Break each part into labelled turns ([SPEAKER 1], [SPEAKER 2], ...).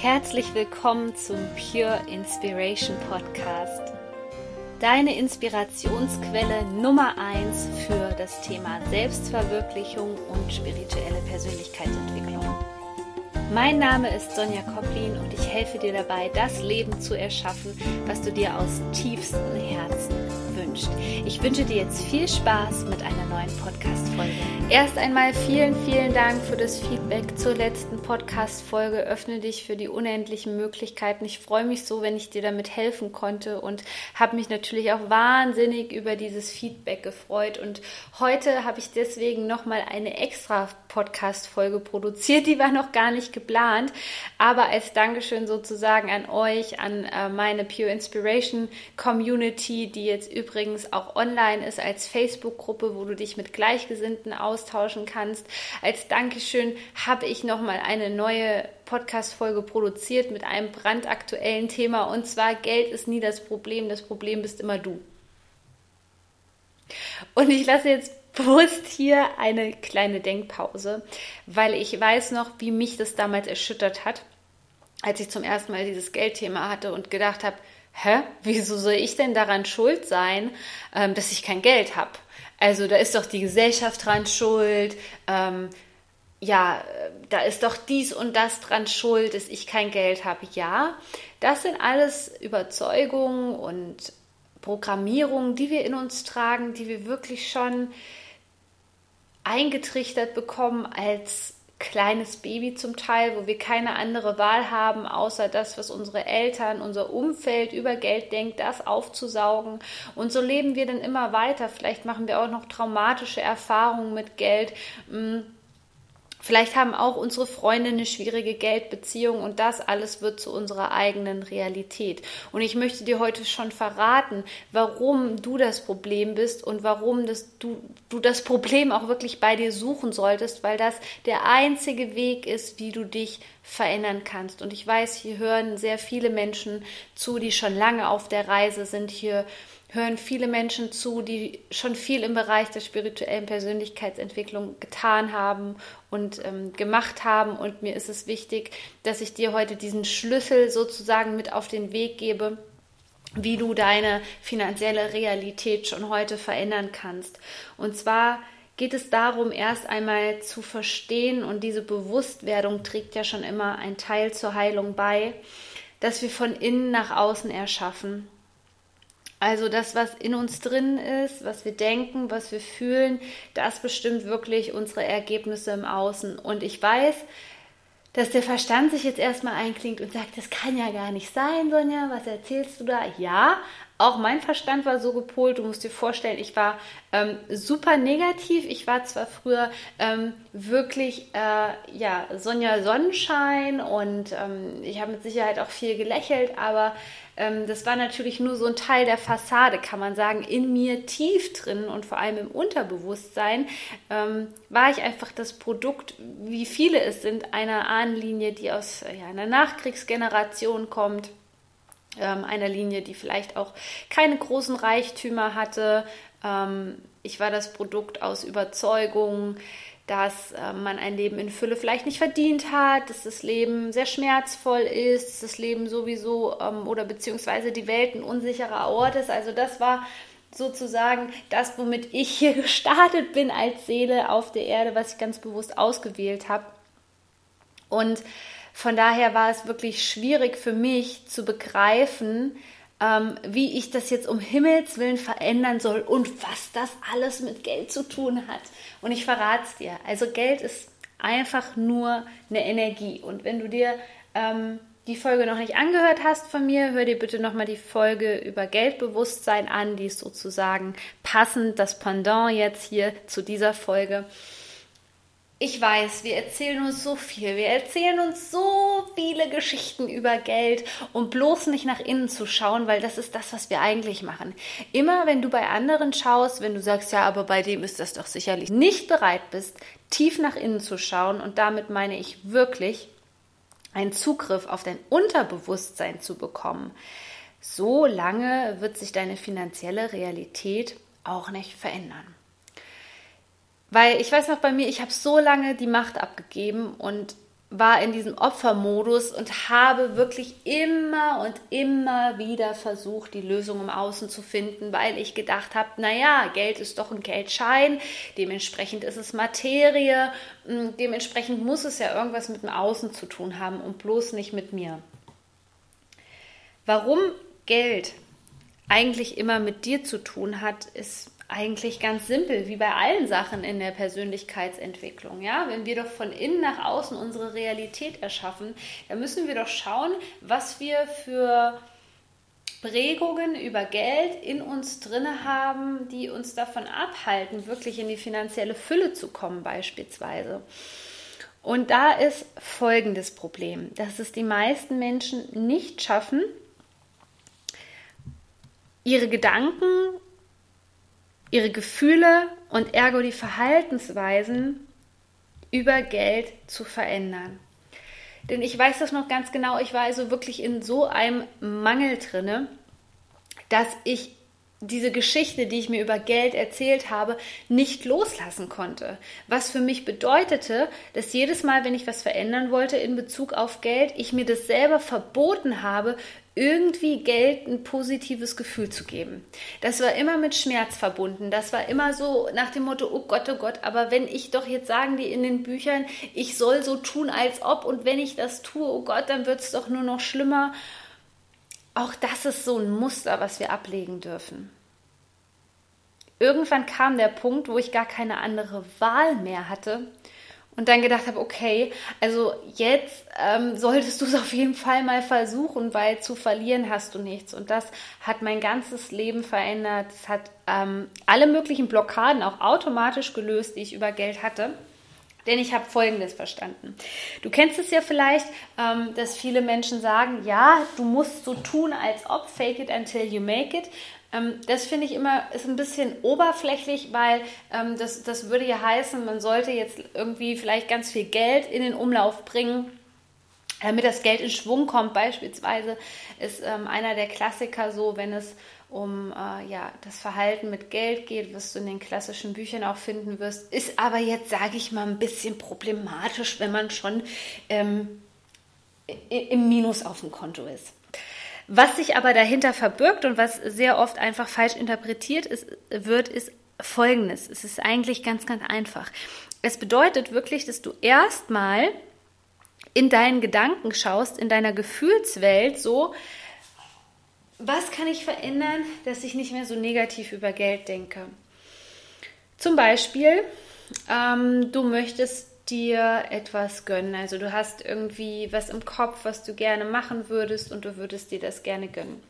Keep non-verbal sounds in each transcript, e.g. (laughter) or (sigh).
[SPEAKER 1] Herzlich willkommen zum Pure Inspiration Podcast. Deine Inspirationsquelle Nummer 1 für das Thema Selbstverwirklichung und spirituelle Persönlichkeitsentwicklung. Mein Name ist Sonja Koplin und ich helfe dir dabei, das Leben zu erschaffen, was du dir aus tiefstem Herzen wünscht. Ich wünsche dir jetzt viel Spaß mit einer neuen Podcast-Folge. Erst einmal vielen, vielen Dank für das Feedback zur letzten Podcast-Folge. Öffne dich für die unendlichen Möglichkeiten. Ich freue mich so, wenn ich dir damit helfen konnte und habe mich natürlich auch wahnsinnig über dieses Feedback gefreut. Und heute habe ich deswegen nochmal eine extra Podcast-Folge produziert. Die war noch gar nicht geplant, aber als Dankeschön sozusagen an euch, an äh, meine Pure Inspiration Community, die jetzt übrigens auch online ist als Facebook-Gruppe, wo du dich mit Gleichgesinnten austauschen kannst. Als Dankeschön habe ich nochmal eine neue Podcast-Folge produziert mit einem brandaktuellen Thema und zwar Geld ist nie das Problem, das Problem bist immer du. Und ich lasse jetzt bewusst hier eine kleine Denkpause, weil ich weiß noch, wie mich das damals erschüttert hat, als ich zum ersten Mal dieses Geldthema hatte und gedacht habe, hä, wieso soll ich denn daran schuld sein, ähm, dass ich kein Geld habe? Also da ist doch die Gesellschaft dran schuld, ähm, ja, da ist doch dies und das dran schuld, dass ich kein Geld habe. Ja, das sind alles Überzeugungen und Programmierungen, die wir in uns tragen, die wir wirklich schon eingetrichtert bekommen als kleines Baby zum Teil, wo wir keine andere Wahl haben, außer das, was unsere Eltern, unser Umfeld über Geld denkt, das aufzusaugen. Und so leben wir dann immer weiter. Vielleicht machen wir auch noch traumatische Erfahrungen mit Geld. Hm, Vielleicht haben auch unsere Freunde eine schwierige Geldbeziehung und das alles wird zu unserer eigenen Realität. Und ich möchte dir heute schon verraten, warum du das Problem bist und warum das, du, du das Problem auch wirklich bei dir suchen solltest, weil das der einzige Weg ist, wie du dich verändern kannst. Und ich weiß, hier hören sehr viele Menschen zu, die schon lange auf der Reise sind. Hier hören viele Menschen zu, die schon viel im Bereich der spirituellen Persönlichkeitsentwicklung getan haben und ähm, gemacht haben. Und mir ist es wichtig, dass ich dir heute diesen Schlüssel sozusagen mit auf den Weg gebe, wie du deine finanzielle Realität schon heute verändern kannst. Und zwar geht es darum, erst einmal zu verstehen, und diese Bewusstwerdung trägt ja schon immer ein Teil zur Heilung bei, dass wir von innen nach außen erschaffen. Also das, was in uns drin ist, was wir denken, was wir fühlen, das bestimmt wirklich unsere Ergebnisse im Außen. Und ich weiß, dass der Verstand sich jetzt erstmal einklingt und sagt, das kann ja gar nicht sein, Sonja, was erzählst du da? Ja, auch mein Verstand war so gepolt, du musst dir vorstellen, ich war ähm, super negativ. Ich war zwar früher ähm, wirklich, äh, ja, Sonja Sonnenschein und ähm, ich habe mit Sicherheit auch viel gelächelt, aber ähm, das war natürlich nur so ein Teil der Fassade, kann man sagen, in mir tief drin und vor allem im Unterbewusstsein ähm, war ich einfach das Produkt, wie viele es sind, einer Ahnenlinie, die aus ja, einer Nachkriegsgeneration kommt ähm, einer Linie, die vielleicht auch keine großen Reichtümer hatte. Ähm, ich war das Produkt aus Überzeugung, dass äh, man ein Leben in Fülle vielleicht nicht verdient hat, dass das Leben sehr schmerzvoll ist, dass das Leben sowieso ähm, oder beziehungsweise die Welt ein unsicherer Ort ist. Also das war sozusagen das, womit ich hier (laughs) gestartet bin als Seele auf der Erde, was ich ganz bewusst ausgewählt habe. Und von daher war es wirklich schwierig für mich zu begreifen, ähm, wie ich das jetzt um Himmels Willen verändern soll und was das alles mit Geld zu tun hat. Und ich verrate es dir. Also Geld ist einfach nur eine Energie. Und wenn du dir ähm, die Folge noch nicht angehört hast von mir, hör dir bitte nochmal die Folge über Geldbewusstsein an. Die ist sozusagen passend, das Pendant jetzt hier zu dieser Folge. Ich weiß, wir erzählen uns so viel. Wir erzählen uns so viele Geschichten über Geld, um bloß nicht nach innen zu schauen, weil das ist das, was wir eigentlich machen. Immer wenn du bei anderen schaust, wenn du sagst, ja, aber bei dem ist das doch sicherlich nicht bereit bist, tief nach innen zu schauen, und damit meine ich wirklich einen Zugriff auf dein Unterbewusstsein zu bekommen, so lange wird sich deine finanzielle Realität auch nicht verändern. Weil ich weiß noch bei mir, ich habe so lange die Macht abgegeben und war in diesem Opfermodus und habe wirklich immer und immer wieder versucht, die Lösung im Außen zu finden, weil ich gedacht habe, naja, Geld ist doch ein Geldschein, dementsprechend ist es Materie, hm, dementsprechend muss es ja irgendwas mit dem Außen zu tun haben und bloß nicht mit mir. Warum Geld eigentlich immer mit dir zu tun hat, ist eigentlich ganz simpel, wie bei allen Sachen in der Persönlichkeitsentwicklung. Ja? Wenn wir doch von innen nach außen unsere Realität erschaffen, dann müssen wir doch schauen, was wir für Prägungen über Geld in uns drinne haben, die uns davon abhalten, wirklich in die finanzielle Fülle zu kommen beispielsweise. Und da ist folgendes Problem, dass es die meisten Menschen nicht schaffen, ihre Gedanken ihre Gefühle und ergo die Verhaltensweisen über Geld zu verändern. Denn ich weiß das noch ganz genau, ich war also wirklich in so einem Mangel drinne, dass ich diese Geschichte, die ich mir über Geld erzählt habe, nicht loslassen konnte. Was für mich bedeutete, dass jedes Mal, wenn ich was verändern wollte in Bezug auf Geld, ich mir das selber verboten habe, irgendwie Geld ein positives Gefühl zu geben. Das war immer mit Schmerz verbunden. Das war immer so nach dem Motto, oh Gott, oh Gott, aber wenn ich doch jetzt sagen die in den Büchern, ich soll so tun, als ob und wenn ich das tue, oh Gott, dann wird es doch nur noch schlimmer. Auch das ist so ein Muster, was wir ablegen dürfen. Irgendwann kam der Punkt, wo ich gar keine andere Wahl mehr hatte und dann gedacht habe, okay, also jetzt ähm, solltest du es auf jeden Fall mal versuchen, weil zu verlieren hast du nichts. Und das hat mein ganzes Leben verändert. Es hat ähm, alle möglichen Blockaden auch automatisch gelöst, die ich über Geld hatte. Denn ich habe Folgendes verstanden. Du kennst es ja vielleicht, ähm, dass viele Menschen sagen, ja, du musst so tun, als ob, fake it until you make it. Ähm, das finde ich immer ist ein bisschen oberflächlich, weil ähm, das, das würde ja heißen, man sollte jetzt irgendwie vielleicht ganz viel Geld in den Umlauf bringen, damit das Geld in Schwung kommt. Beispielsweise ist ähm, einer der Klassiker so, wenn es um äh, ja, das Verhalten mit Geld geht, was du in den klassischen Büchern auch finden wirst, ist aber jetzt, sage ich mal, ein bisschen problematisch, wenn man schon ähm, im Minus auf dem Konto ist. Was sich aber dahinter verbirgt und was sehr oft einfach falsch interpretiert ist, wird, ist folgendes. Es ist eigentlich ganz, ganz einfach. Es bedeutet wirklich, dass du erstmal in deinen Gedanken schaust, in deiner Gefühlswelt so, was kann ich verändern, dass ich nicht mehr so negativ über Geld denke? Zum Beispiel, ähm, du möchtest dir etwas gönnen. Also du hast irgendwie was im Kopf, was du gerne machen würdest und du würdest dir das gerne gönnen.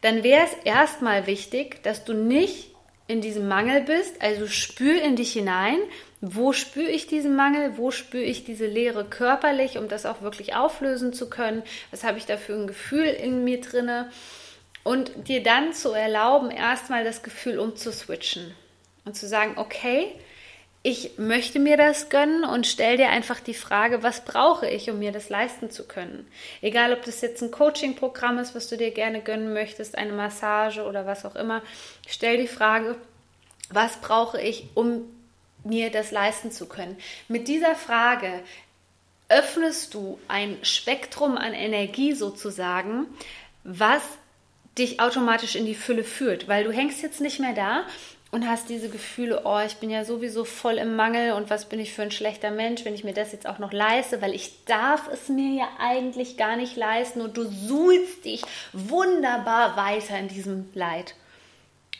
[SPEAKER 1] Dann wäre es erstmal wichtig, dass du nicht in diesem Mangel bist, also spür in dich hinein, wo spüre ich diesen Mangel, wo spüre ich diese Leere körperlich, um das auch wirklich auflösen zu können, was habe ich da für ein Gefühl in mir drinne und dir dann zu erlauben, erstmal das Gefühl umzuswitchen und zu sagen, okay, ich möchte mir das gönnen und stell dir einfach die Frage, was brauche ich, um mir das leisten zu können? Egal, ob das jetzt ein Coaching-Programm ist, was du dir gerne gönnen möchtest, eine Massage oder was auch immer, stell die Frage, was brauche ich, um mir das leisten zu können? Mit dieser Frage öffnest du ein Spektrum an Energie sozusagen, was dich automatisch in die Fülle führt, weil du hängst jetzt nicht mehr da und hast diese Gefühle, oh, ich bin ja sowieso voll im Mangel und was bin ich für ein schlechter Mensch, wenn ich mir das jetzt auch noch leiste, weil ich darf es mir ja eigentlich gar nicht leisten und du suhlst dich wunderbar weiter in diesem Leid.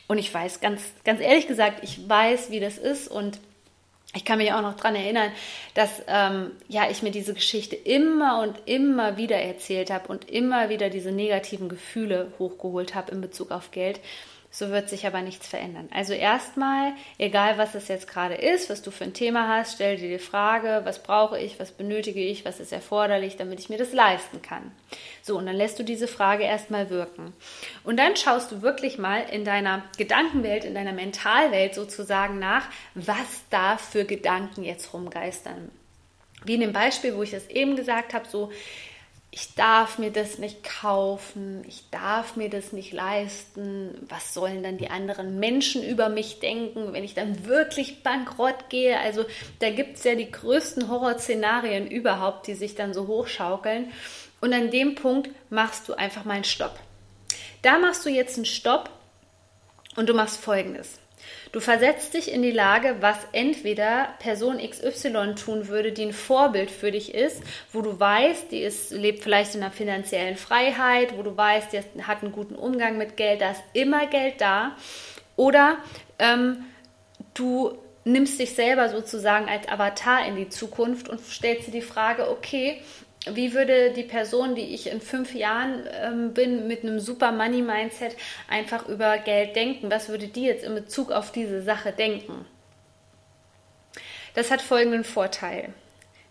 [SPEAKER 1] Und ich weiß, ganz, ganz ehrlich gesagt, ich weiß, wie das ist und ich kann mich auch noch daran erinnern, dass ähm, ja, ich mir diese Geschichte immer und immer wieder erzählt habe und immer wieder diese negativen Gefühle hochgeholt habe in Bezug auf Geld. So wird sich aber nichts verändern. Also erstmal, egal was es jetzt gerade ist, was du für ein Thema hast, stell dir die Frage, was brauche ich, was benötige ich, was ist erforderlich, damit ich mir das leisten kann. So, und dann lässt du diese Frage erstmal wirken. Und dann schaust du wirklich mal in deiner Gedankenwelt, in deiner Mentalwelt sozusagen nach, was da für Gedanken jetzt rumgeistern. Wie in dem Beispiel, wo ich das eben gesagt habe, so ich darf mir das nicht kaufen, ich darf mir das nicht leisten, was sollen dann die anderen Menschen über mich denken, wenn ich dann wirklich bankrott gehe? Also da gibt es ja die größten Horrorszenarien überhaupt, die sich dann so hochschaukeln. Und an dem Punkt machst du einfach mal einen Stopp. Da machst du jetzt einen Stopp und du machst folgendes. Du versetzt dich in die Lage, was entweder Person XY tun würde, die ein Vorbild für dich ist, wo du weißt, die ist, lebt vielleicht in einer finanziellen Freiheit, wo du weißt, die hat einen guten Umgang mit Geld, da ist immer Geld da. Oder ähm, du nimmst dich selber sozusagen als Avatar in die Zukunft und stellst dir die Frage, okay, wie würde die Person, die ich in fünf Jahren ähm, bin, mit einem super Money-Mindset einfach über Geld denken? Was würde die jetzt in Bezug auf diese Sache denken? Das hat folgenden Vorteil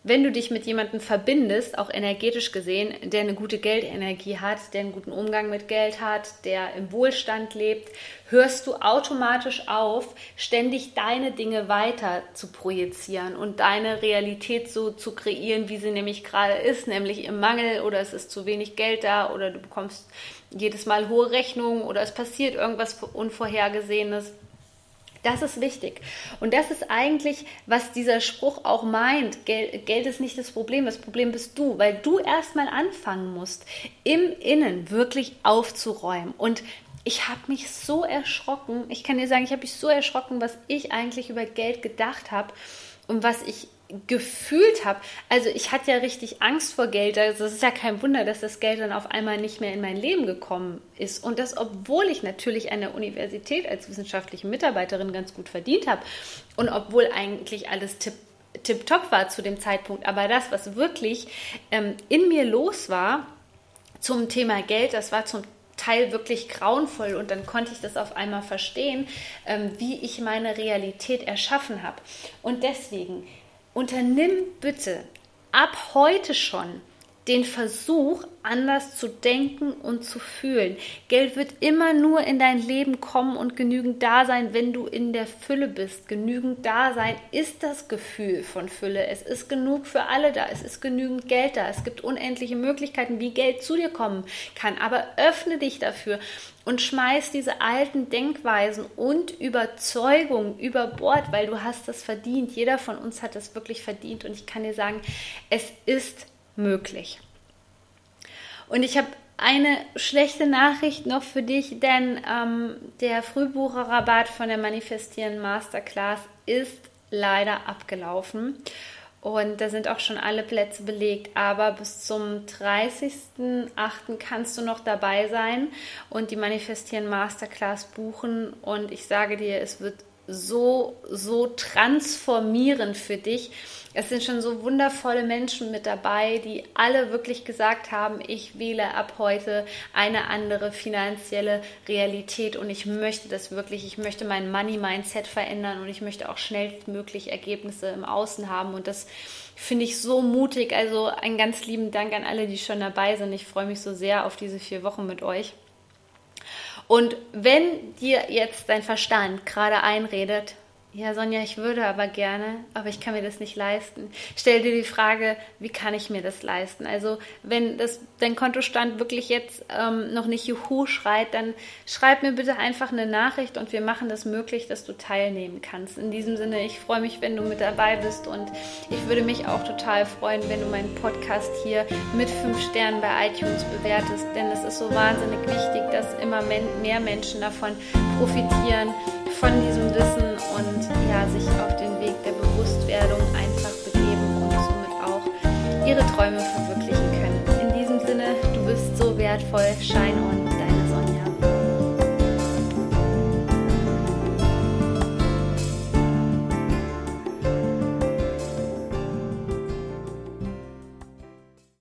[SPEAKER 1] wenn du dich mit jemandem verbindest, auch energetisch gesehen, der eine gute Geldenergie hat, der einen guten Umgang mit Geld hat, der im Wohlstand lebt, hörst du automatisch auf, ständig deine Dinge weiter zu projizieren und deine Realität so zu kreieren, wie sie nämlich gerade ist, nämlich im Mangel oder es ist zu wenig Geld da oder du bekommst jedes Mal hohe Rechnungen oder es passiert irgendwas Unvorhergesehenes das ist wichtig. Und das ist eigentlich, was dieser Spruch auch meint. Geld, Geld ist nicht das Problem, das Problem bist du, weil du erstmal anfangen musst, im Innen wirklich aufzuräumen. Und ich habe mich so erschrocken, ich kann dir sagen, ich habe mich so erschrocken, was ich eigentlich über Geld gedacht habe und was ich gefühlt habe. Also ich hatte ja richtig Angst vor Geld. Also es ist ja kein Wunder, dass das Geld dann auf einmal nicht mehr in mein Leben gekommen ist. Und das, obwohl ich natürlich an der Universität als wissenschaftliche Mitarbeiterin ganz gut verdient habe und obwohl eigentlich alles tipp tipptopp war zu dem Zeitpunkt. Aber das, was wirklich ähm, in mir los war zum Thema Geld, das war zum Teil wirklich grauenvoll und dann konnte ich das auf einmal verstehen, ähm, wie ich meine Realität erschaffen habe. Und deswegen Unternimm bitte ab heute schon den Versuch, anders zu denken und zu fühlen. Geld wird immer nur in dein Leben kommen und genügend da sein, wenn du in der Fülle bist. Genügend da sein ist das Gefühl von Fülle. Es ist genug für alle da. Es ist genügend Geld da. Es gibt unendliche Möglichkeiten, wie Geld zu dir kommen kann. Aber öffne dich dafür und schmeiß diese alten Denkweisen und Überzeugungen über Bord, weil du hast das verdient. Jeder von uns hat das wirklich verdient. Und ich kann dir sagen, es ist möglich. Und ich habe eine schlechte Nachricht noch für dich, denn ähm, der Frühbucherrabatt von der Manifestieren Masterclass ist leider abgelaufen. Und da sind auch schon alle Plätze belegt. Aber bis zum 30.08. kannst du noch dabei sein und die Manifestieren Masterclass buchen. Und ich sage dir, es wird so, so transformierend für dich. Es sind schon so wundervolle Menschen mit dabei, die alle wirklich gesagt haben, ich wähle ab heute eine andere finanzielle Realität und ich möchte das wirklich, ich möchte mein Money-Mindset verändern und ich möchte auch schnellstmöglich Ergebnisse im Außen haben und das finde ich so mutig. Also einen ganz lieben Dank an alle, die schon dabei sind. Ich freue mich so sehr auf diese vier Wochen mit euch. Und wenn dir jetzt dein Verstand gerade einredet, ja, Sonja, ich würde aber gerne, aber ich kann mir das nicht leisten. Stell dir die Frage, wie kann ich mir das leisten? Also, wenn das, dein Kontostand wirklich jetzt ähm, noch nicht Juhu schreit, dann schreib mir bitte einfach eine Nachricht und wir machen das möglich, dass du teilnehmen kannst. In diesem Sinne, ich freue mich, wenn du mit dabei bist und ich würde mich auch total freuen, wenn du meinen Podcast hier mit fünf Sternen bei iTunes bewertest, denn es ist so wahnsinnig wichtig, immer mehr Menschen davon profitieren, von diesem Wissen und ja, sich auf den Weg der Bewusstwerdung einfach begeben und somit auch ihre Träume verwirklichen können. In diesem Sinne, du bist so wertvoll, shine on.